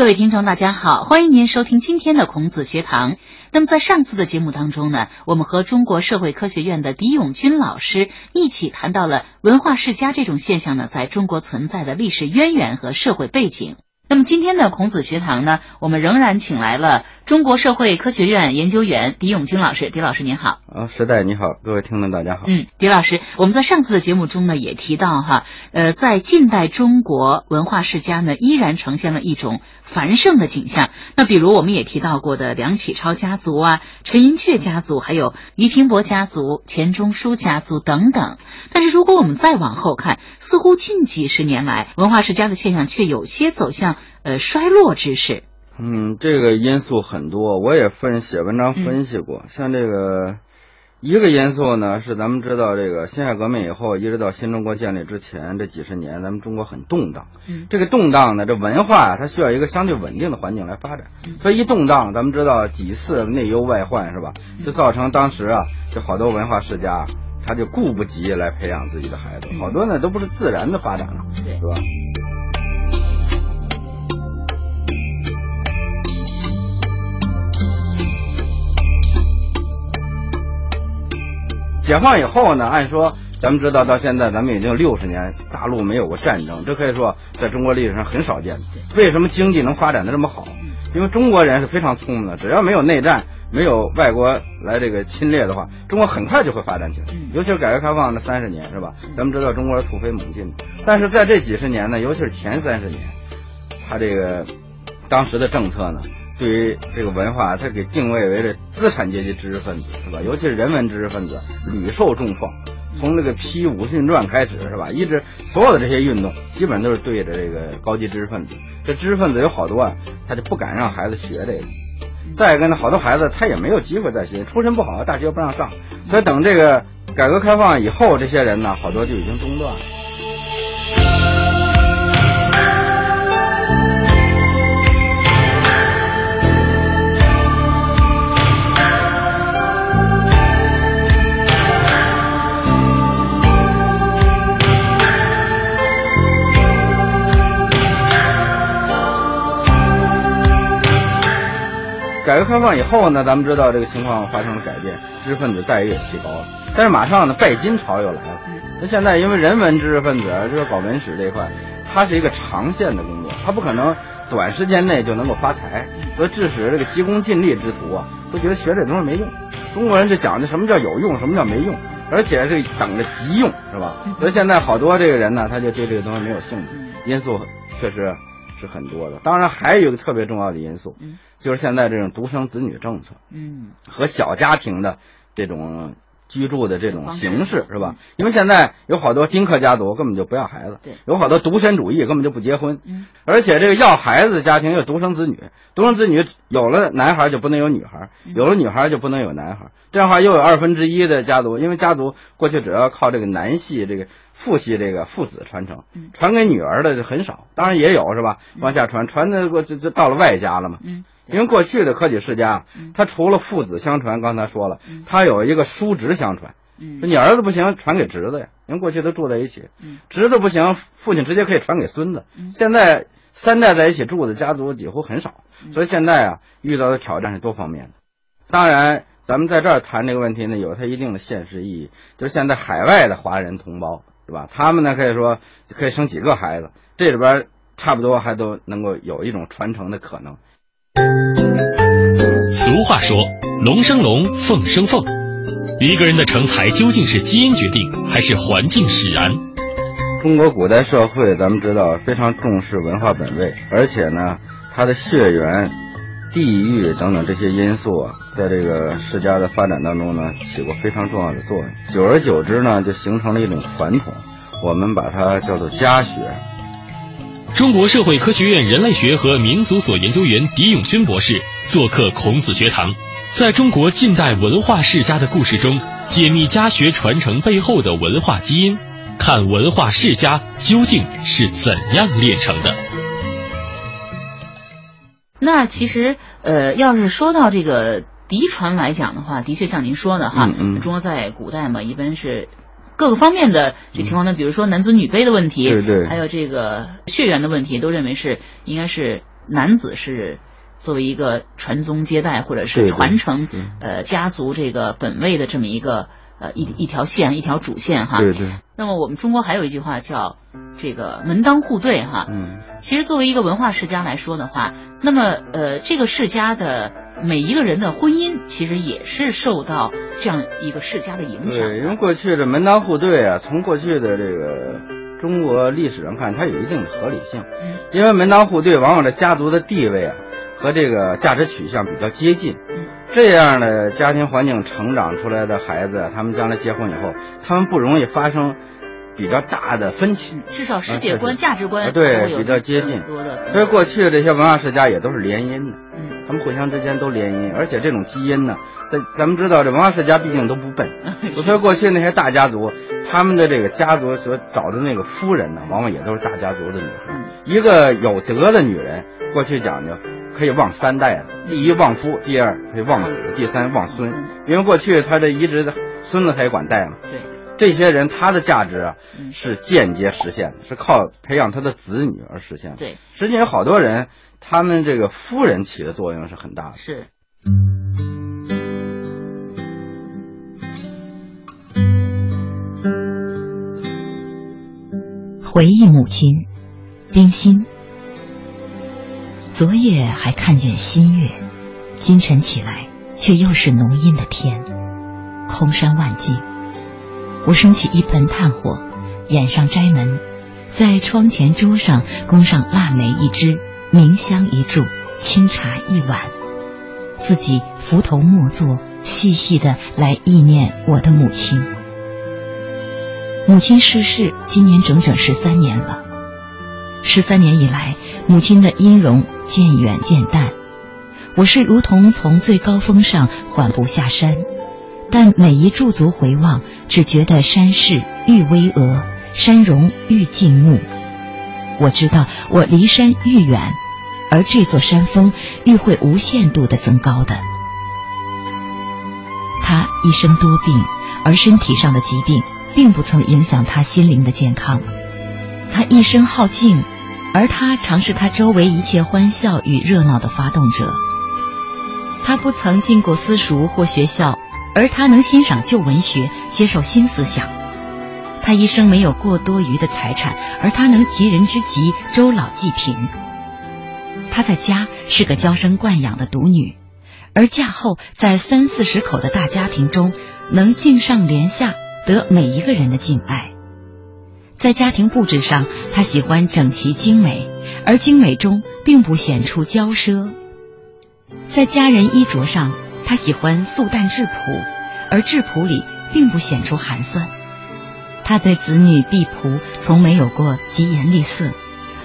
各位听众，大家好，欢迎您收听今天的孔子学堂。那么在上次的节目当中呢，我们和中国社会科学院的狄永军老师一起谈到了文化世家这种现象呢，在中国存在的历史渊源和社会背景。那么今天的孔子学堂呢，我们仍然请来了中国社会科学院研究员狄永军老师。狄老师您好。啊，时代你好，各位听众大家好。嗯，狄老师，我们在上次的节目中呢也提到哈，呃，在近代中国文化世家呢依然呈现了一种繁盛的景象。那比如我们也提到过的梁启超家族啊、陈寅恪家族，还有俞平伯家族、钱钟书家族等等。但是如果我们再往后看，似乎近几十年来文化世家的现象却有些走向呃衰落之势。嗯，这个因素很多，我也分写文章分析过。像这个一个因素呢，是咱们知道这个辛亥革命以后，一直到新中国建立之前这几十年，咱们中国很动荡。嗯，这个动荡呢，这文化啊，它需要一个相对稳定的环境来发展。所以一动荡，咱们知道几次内忧外患是吧？就造成当时啊，就好多文化世家，他就顾不及来培养自己的孩子，好多呢都不是自然的发展了，对是吧？解放以后呢，按说咱们知道到现在，咱们已经六十年，大陆没有过战争，这可以说在中国历史上很少见的。为什么经济能发展的这么好？因为中国人是非常聪明的，只要没有内战，没有外国来这个侵略的话，中国很快就会发展起来。尤其是改革开放那三十年，是吧？咱们知道中国是突飞猛进的，但是在这几十年呢，尤其是前三十年，他这个当时的政策呢，对于这个文化，他给定位为这资产阶级知识分子，是吧？尤其是人文知识分子屡受重创。从这个批《武训传》开始，是吧？一直所有的这些运动，基本都是对着这个高级知识分子。这知识分子有好多啊，他就不敢让孩子学这个。再一个呢，好多孩子他也没有机会再学，出身不好，大学不让上。所以等这个改革开放以后，这些人呢，好多就已经中断了。改革开放以后呢，咱们知道这个情况发生了改变，知识分子待遇也提高了。但是马上呢，拜金潮又来了。那现在因为人文知识分子就是搞文史这一块，它是一个长线的工作，它不可能短时间内就能够发财，所以致使这个急功近利之徒啊，都觉得学这东西没用。中国人就讲究什么叫有用，什么叫没用，而且是等着急用，是吧？所以现在好多这个人呢，他就对这个东西没有兴趣。因素确实是很多的，当然还有一个特别重要的因素，就是现在这种独生子女政策，嗯，和小家庭的这种居住的这种形式，是吧？因为现在有好多丁克家族根本就不要孩子，对，有好多独身主义根本就不结婚，嗯，而且这个要孩子的家庭又独生子女，独生子女有了男孩就不能有女孩，有了女孩就不能有男孩，这样的话又有二分之一的家族，因为家族过去主要靠这个男系这个父系这个父子传承，传给女儿的就很少，当然也有是吧？往下传，传的过这这到了外家了嘛，嗯。因为过去的科举世家，他除了父子相传，刚才说了，他有一个叔侄相传。你儿子不行，传给侄子呀。因为过去都住在一起，侄子不行，父亲直接可以传给孙子。现在三代在一起住的家族几乎很少，所以现在啊，遇到的挑战是多方面的。当然，咱们在这儿谈这个问题呢，有它一定的现实意义。就是现在海外的华人同胞，是吧？他们呢可以说可以生几个孩子，这里边差不多还都能够有一种传承的可能。俗话说“龙生龙，凤生凤”，一个人的成才究竟是基因决定，还是环境使然？中国古代社会，咱们知道非常重视文化本位，而且呢，它的血缘、地域等等这些因素啊，在这个世家的发展当中呢，起过非常重要的作用。久而久之呢，就形成了一种传统，我们把它叫做家学。中国社会科学院人类学和民族所研究员狄永军博士做客孔子学堂，在中国近代文化世家的故事中，解密家学传承背后的文化基因，看文化世家究竟是怎样炼成的。那其实，呃，要是说到这个嫡传来讲的话，的确像您说的哈，嗯嗯中国在古代嘛，一般是各个方面的这情况呢，比如说男尊女卑的问题，对对还有这个血缘的问题，都认为是应该是男子是作为一个传宗接代或者是传承呃家族这个本位的这么一个呃一一条线一条主线哈。对对。那么我们中国还有一句话叫这个门当户对哈。嗯。其实作为一个文化世家来说的话，那么呃这个世家的每一个人的婚姻其实也是受到这样一个世家的影响。对，因为过去的门当户对啊，从过去的这个中国历史上看，它有一定的合理性。嗯。因为门当户对，往往这家族的地位啊。和这个价值取向比较接近，这样的家庭环境成长出来的孩子，他们将来结婚以后，他们不容易发生比较大的分歧，至少世界观、价值观对比较接近。所以过去的这些文化世家也都是联姻的，嗯，他们互相之间都联姻，而且这种基因呢，咱咱们知道这文化世家毕竟都不笨，所以过去那些大家族，他们的这个家族所找的那个夫人呢，往往也都是大家族的女孩。一个有德的女人，过去讲究。可以旺三代啊，第一旺夫，第二可以旺子，第三旺孙。因为过去他这一直的孙子他也管带嘛。对，这些人他的价值啊是间接实现的，是靠培养他的子女而实现的。对，实际上有好多人，他们这个夫人起的作用是很大的。是。回忆母亲，冰心。昨夜还看见新月，今晨起来却又是浓阴的天，空山万径。我升起一盆炭火，掩上斋门，在窗前桌上供上腊梅一支，茗香一柱，清茶一碗，自己伏头默坐，细细的来忆念我的母亲。母亲逝世，今年整整十三年了。十三年以来，母亲的音容。渐远渐淡，我是如同从最高峰上缓步下山，但每一驻足回望，只觉得山势愈巍峨，山容愈静穆。我知道我离山愈远，而这座山峰愈会无限度的增高的。他一生多病，而身体上的疾病并不曾影响他心灵的健康。他一生好静。而他常是他周围一切欢笑与热闹的发动者。他不曾进过私塾或学校，而他能欣赏旧文学，接受新思想。他一生没有过多余的财产，而他能急人之急，周老济贫。他在家是个娇生惯养的独女，而嫁后在三四十口的大家庭中，能敬上怜下，得每一个人的敬爱。在家庭布置上，他喜欢整齐精美，而精美中并不显出骄奢；在家人衣着上，他喜欢素淡质朴，而质朴里并不显出寒酸。他对子女婢仆从没有过疾言厉色，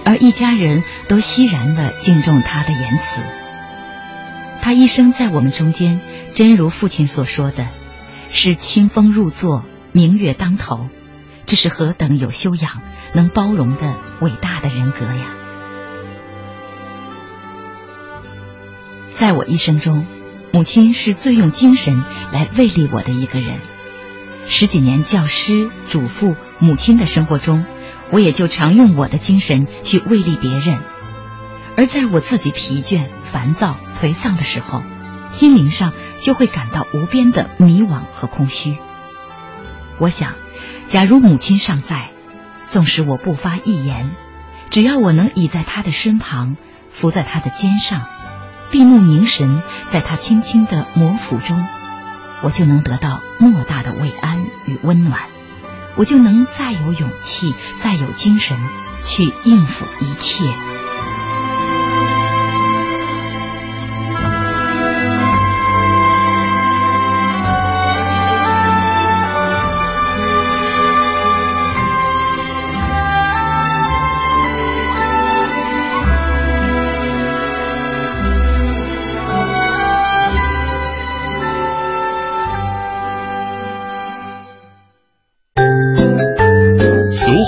而一家人都欣然的敬重他的言辞。他一生在我们中间，真如父亲所说的，是清风入座，明月当头。这是何等有修养、能包容的伟大的人格呀！在我一生中，母亲是最用精神来慰励我的一个人。十几年教师、主妇、母亲的生活中，我也就常用我的精神去慰励别人。而在我自己疲倦、烦躁、颓丧的时候，心灵上就会感到无边的迷惘和空虚。我想。假如母亲尚在，纵使我不发一言，只要我能倚在她的身旁，伏在她的肩上，闭目凝神，在她轻轻的摩抚中，我就能得到莫大的慰安与温暖，我就能再有勇气，再有精神去应付一切。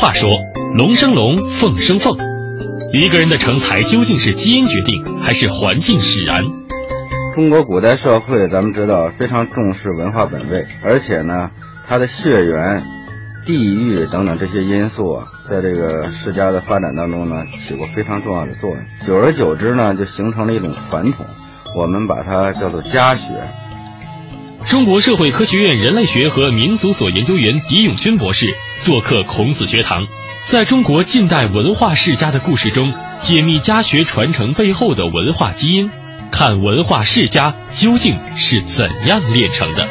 话说，龙生龙，凤生凤，一个人的成才究竟是基因决定，还是环境使然？中国古代社会，咱们知道非常重视文化本位，而且呢，它的血缘、地域等等这些因素啊，在这个世家的发展当中呢，起过非常重要的作用。久而久之呢，就形成了一种传统，我们把它叫做家学。中国社会科学院人类学和民族所研究员狄永军博士做客孔子学堂，在中国近代文化世家的故事中，解密家学传承背后的文化基因，看文化世家究竟是怎样炼成的。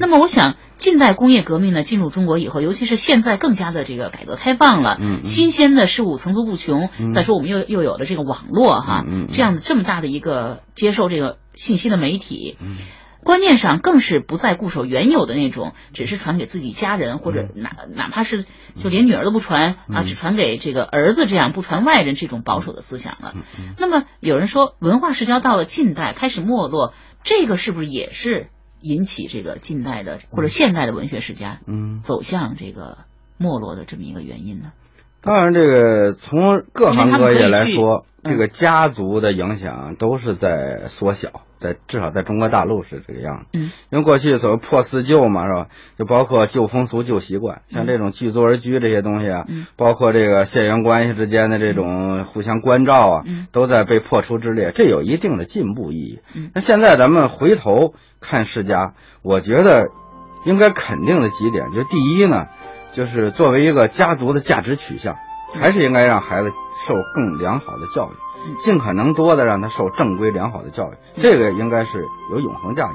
那么，我想，近代工业革命呢进入中国以后，尤其是现在更加的这个改革开放了，嗯，新鲜的事物层出不穷。嗯。再说，我们又又有了这个网络哈，这样的这么大的一个接受这个信息的媒体，嗯。观念上更是不再固守原有的那种，只是传给自己家人，或者嗯。哪哪怕是就连女儿都不传啊，只传给这个儿子，这样不传外人这种保守的思想了。嗯那么有人说，文化社交到了近代开始没落，这个是不是也是引起这个近代的或者现代的文学世家嗯，走向这个没落的这么一个原因呢？当然，这个从各行各业来说，这个家族的影响都是在缩小，在至少在中国大陆是这个样子。嗯，因为过去所谓破四旧嘛，是吧？就包括旧风俗、旧习惯，像这种聚族而居这些东西啊，嗯。包括这个血缘关系之间的这种互相关照啊，嗯。都在被破除之列，这有一定的进步意义。嗯。那现在咱们回头看世家，我觉得应该肯定的几点，就第一呢，就是作为一个家族的价值取向，还是应该让孩子受更良好的教育，嗯。尽可能多的让他受正规良好的教育，嗯。这个应该是有永恒价值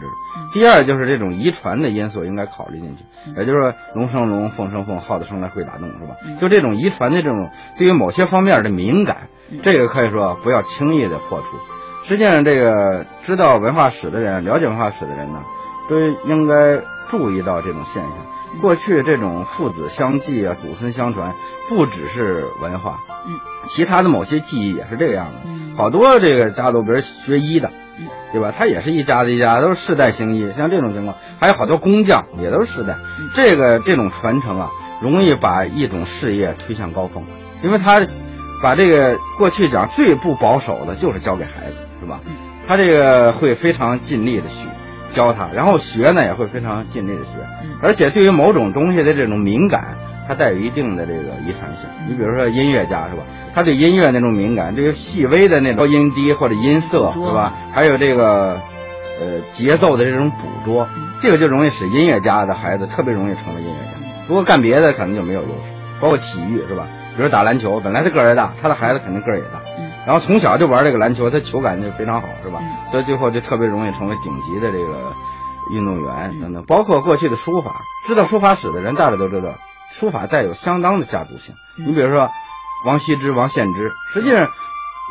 第二就是这种遗传的因素应该考虑进去，嗯。也就是说龙生龙，凤生凤，耗子生来会打洞，是吧？嗯？就这种遗传的这种对于某些方面的敏感嗯，这个可以说不要轻易的破除。实际上，这个知道文化史的人，了解文化史的人呢，都应该注意到这种现象。嗯过去这种父子相继啊，祖孙相传，不只是文化，嗯，其他的某些技艺也是这个样的。嗯好多这个家族，比如学医的，嗯对吧？他也是一家子一家，都是世代行医。像这种情况，还有好多工匠也都是世代。嗯这个这种传承啊，容易把一种事业推向高峰，因为他把这个过去讲最不保守的就是交给孩子，是吧嗯？他这个会非常尽力的学教他，然后学呢也会非常尽力的学，嗯而且对于某种东西的这种敏感，它带有一定的这个遗传性。嗯你比如说音乐家是吧？他对音乐那种敏感，对于细微的那种音低或者音色是吧？还有这个呃节奏的这种捕捉嗯，这个就容易使音乐家的孩子特别容易成为音乐家。如果干别的可能就没有优势，包括体育是吧？比如打篮球，本来他个儿也大，他的孩子肯定个儿也大，嗯然后从小就玩这个篮球，他球感就非常好，是吧？嗯所以最后就特别容易成为顶级的这个运动员嗯等等。包括过去的书法，知道书法史的人大家都知道，书法带有相当的家族性。嗯你比如说王羲之、王献之，实际上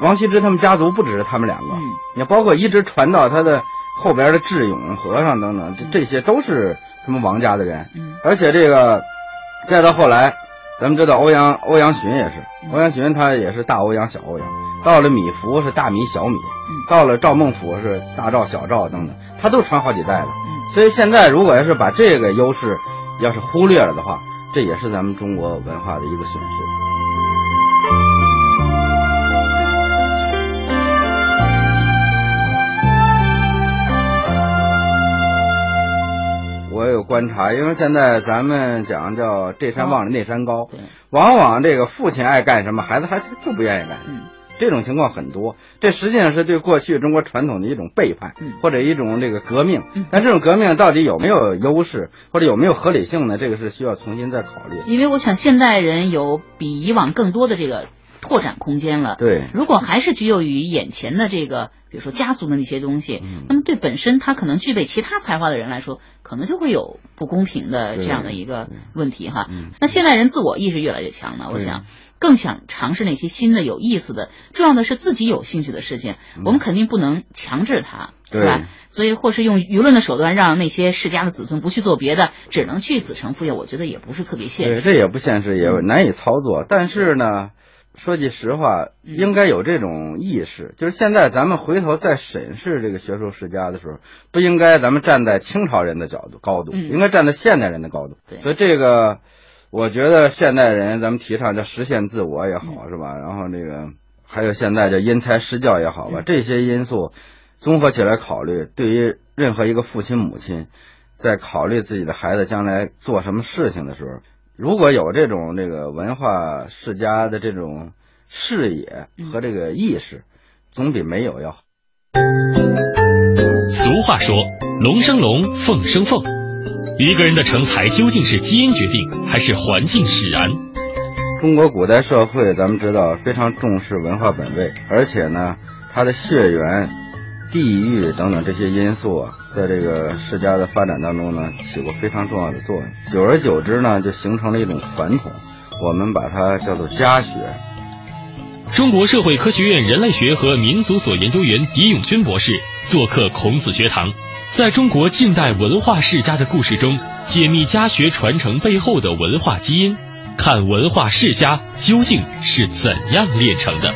王羲之他们家族不只是他们两个，嗯你看包括一直传到他的后边的智勇和尚等等，这这些都是他们王家的人。嗯而且这个再到后来，咱们知道欧阳欧阳询也是，嗯欧阳询他也是大欧阳小欧阳，到了米芾是大米小米，嗯到了赵孟頫是大赵小赵等等，他都传好几代了。嗯所以现在如果要是把这个优势要是忽略了的话，这也是咱们中国文化的一个损失。我有观察，因为现在咱们讲叫这山望着那山高，对往往这个父亲爱干什么，孩子还就不愿意干。嗯这种情况很多，这实际上是对过去中国传统的一种背叛，嗯或者一种这个革命嗯。但这种革命到底有没有优势，或者有没有合理性呢？这个是需要重新再考虑。因为我想现代人有比以往更多的这个拓展空间了。对，如果还是拘囿于眼前的这个，比如说家族的那些东西，嗯那么对本身他可能具备其他才华的人来说，可能就会有不公平的这样的一个问题哈。嗯那现代人自我意识越来越强了，我想更想尝试那些新的、有意思的，重要的是自己有兴趣的事情，我们肯定不能强制他。是吧？所以，或是用舆论的手段让那些世家的子孙不去做别的，只能去子承父业，我觉得也不是特别现对，实。这也不现实，也难以操作。但是呢，说句实话，嗯应该有这种意识。就是现在咱们回头再审视这个学术世家的时候，不应该咱们站在清朝人的角度高度，嗯应该站在现代人的高度。所以这个，我觉得现代人咱们提倡叫实现自我也好，嗯是吧？然后这个还有现在叫因材施教也好吧，嗯这些因素综合起来考虑，对于任何一个父亲母亲，在考虑自己的孩子将来做什么事情的时候，如果有这种这个文化世家的这种视野和这个意识，总比没有要好。俗话说：“龙生龙，凤生凤。”一个人的成才究竟是基因决定，还是环境使然？中国古代社会，咱们知道非常重视文化本位，而且呢，它的血缘、地域等等这些因素啊，在这个世家的发展当中呢，起过非常重要的作用。久而久之呢，就形成了一种传统，我们把它叫做家学。中国社会科学院人类学和民族所研究员狄永军博士做客孔子学堂，在中国近代文化世家的故事中，解密家学传承背后的文化基因，看文化世家究竟是怎样炼成的。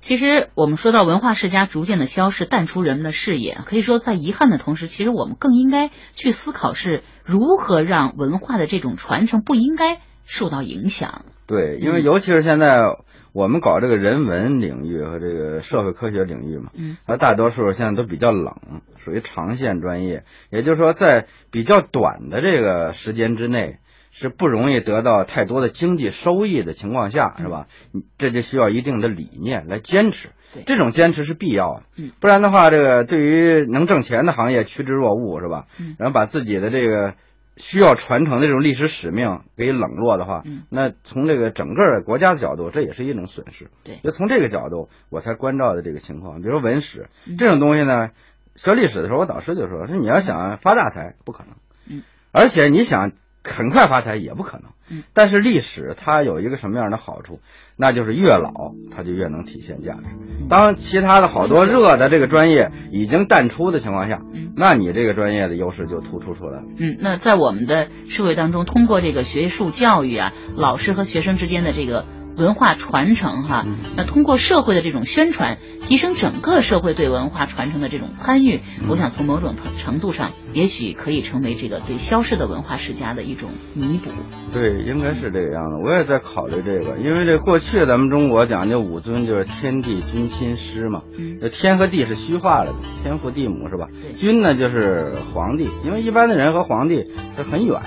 其实，我们说到文化世家逐渐的消失，淡出人们的视野，可以说在遗憾的同时，其实我们更应该去思考是如何让文化的这种传承不应该受到影响。对，因为尤其是现在我们搞这个人文领域和这个社会科学领域嘛，嗯，它大多数现在都比较冷，属于长线专业。也就是说，在比较短的这个时间之内，是不容易得到太多的经济收益的情况下，是吧？这就需要一定的理念来坚持，这种坚持是必要的。嗯，不然的话，这个对于能挣钱的行业趋之若鹜，是吧？嗯，然后把自己的这个。需要传承的这种历史使命给冷落的话，嗯，那从这个整个国家的角度，这也是一种损失。对，就从这个角度，我才关照的这个情况。比如说文史这种东西呢，学历史的时候，我导师就说：说你要想发大财，不可能。嗯，而且你想很快发财也不可能。嗯，但是历史它有一个什么样的好处？那就是越老它就越能体现价值。当其他的好多热的这个专业已经淡出的情况下，嗯，那你这个专业的优势就突出出来了。嗯，那在我们的社会当中，通过这个学术教育啊，老师和学生之间的这个。文化传承，哈，那通过社会的这种宣传，提升整个社会对文化传承的这种参与，我想从某种程度上，也许可以成为这个对消失的文化世家的一种弥补。对，应该是这个样子。我也在考虑这个，因为这过去咱们中国讲究五尊，就是天地君亲师嘛。嗯，天和地是虚化了的，天父地母是吧？君呢就是皇帝，因为一般的人和皇帝是很远，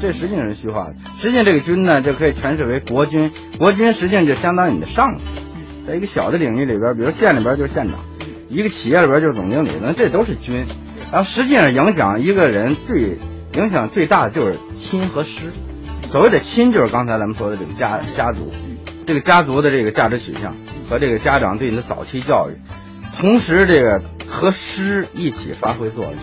这实际上是虚化的。实际上这个君呢，就可以诠释为国君，国君实际上就相当于你的上司。在一个小的领域里边，比如县里边就是县长，一个企业里边就是总经理，那这都是君。然后实际上影响一个人最影响最大的就是亲和师。所谓的亲，就是刚才咱们说的这个家家族，这个家族的这个价值取向和这个家长对你的早期教育，同时这个和师一起发挥作用。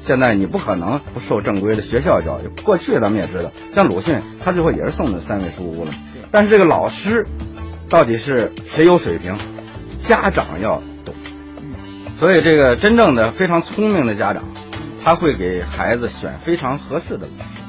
现在你不可能不受正规的学校教育。过去咱们也知道，像鲁迅，他最后也是送的三味书屋了。但是这个老师到底是谁有水平，家长要懂。所以这个真正的非常聪明的家长，他会给孩子选非常合适的老师。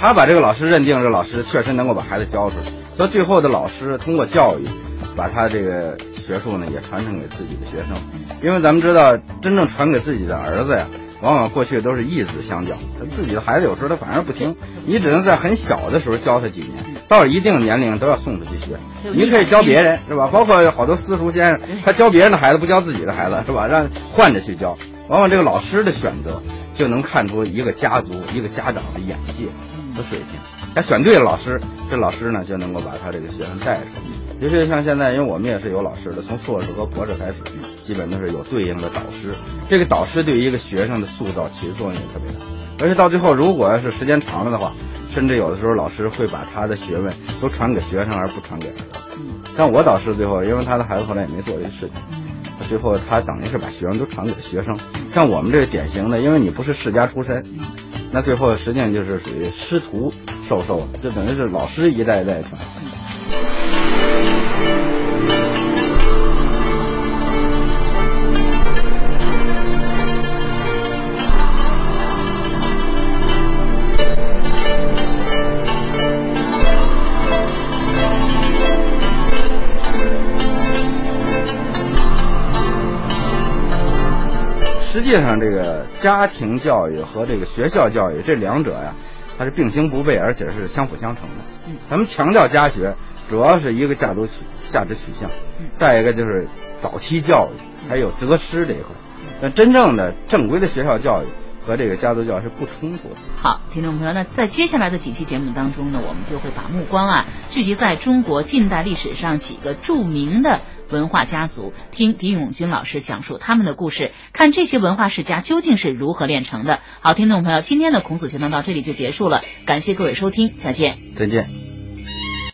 他把这个老师认定，这老师确实能够把孩子教出来，所以最后的老师通过教育，把他这个学术呢也传承给自己的学生。因为咱们知道，真正传给自己的儿子呀，往往过去都是义子相教，他自己的孩子有时候他反而不听，你只能在很小的时候教他几年，到了一定年龄都要送他去学。你可以教别人是吧？包括好多私塾先生，他教别人的孩子不教自己的孩子是吧？让换着去教，往往这个老师的选择就能看出一个家族、一个家长的眼界。和水平，他选对了老师，这老师呢就能够把他这个学生带出来。尤其像现在，因为我们也是有老师的，从硕士和博士开始，基本都是有对应的导师。这个导师对于一个学生的塑造其实作用也特别大。而且到最后，如果要是时间长了的话，甚至有的时候老师会把他的学问都传给学生，而不传给儿子。像我导师最后，因为他的孩子后来也没做这个事情，最后他等于是把学生都传给了学生。像我们这个典型的，因为你不是世家出身。那最后实际上就是属于师徒授受，就等于是老师一代一代传。实际上，这个家庭教育和这个学校教育这两者呀，它是并行不悖，而且是相辅相成的。嗯，咱们强调家学，主要是一个价值取价值取向，再一个就是早期教育，还有择师这一块。那真正的正规的学校教育，和这个家族教是不冲突的。好，听众朋友，那在接下来的几期节目当中呢，我们就会把目光啊聚集在中国近代历史上几个著名的文化家族，听狄永军老师讲述他们的故事，看这些文化世家究竟是如何炼成的。好，听众朋友，今天的孔子学堂到这里就结束了，感谢各位收听，再见。再见。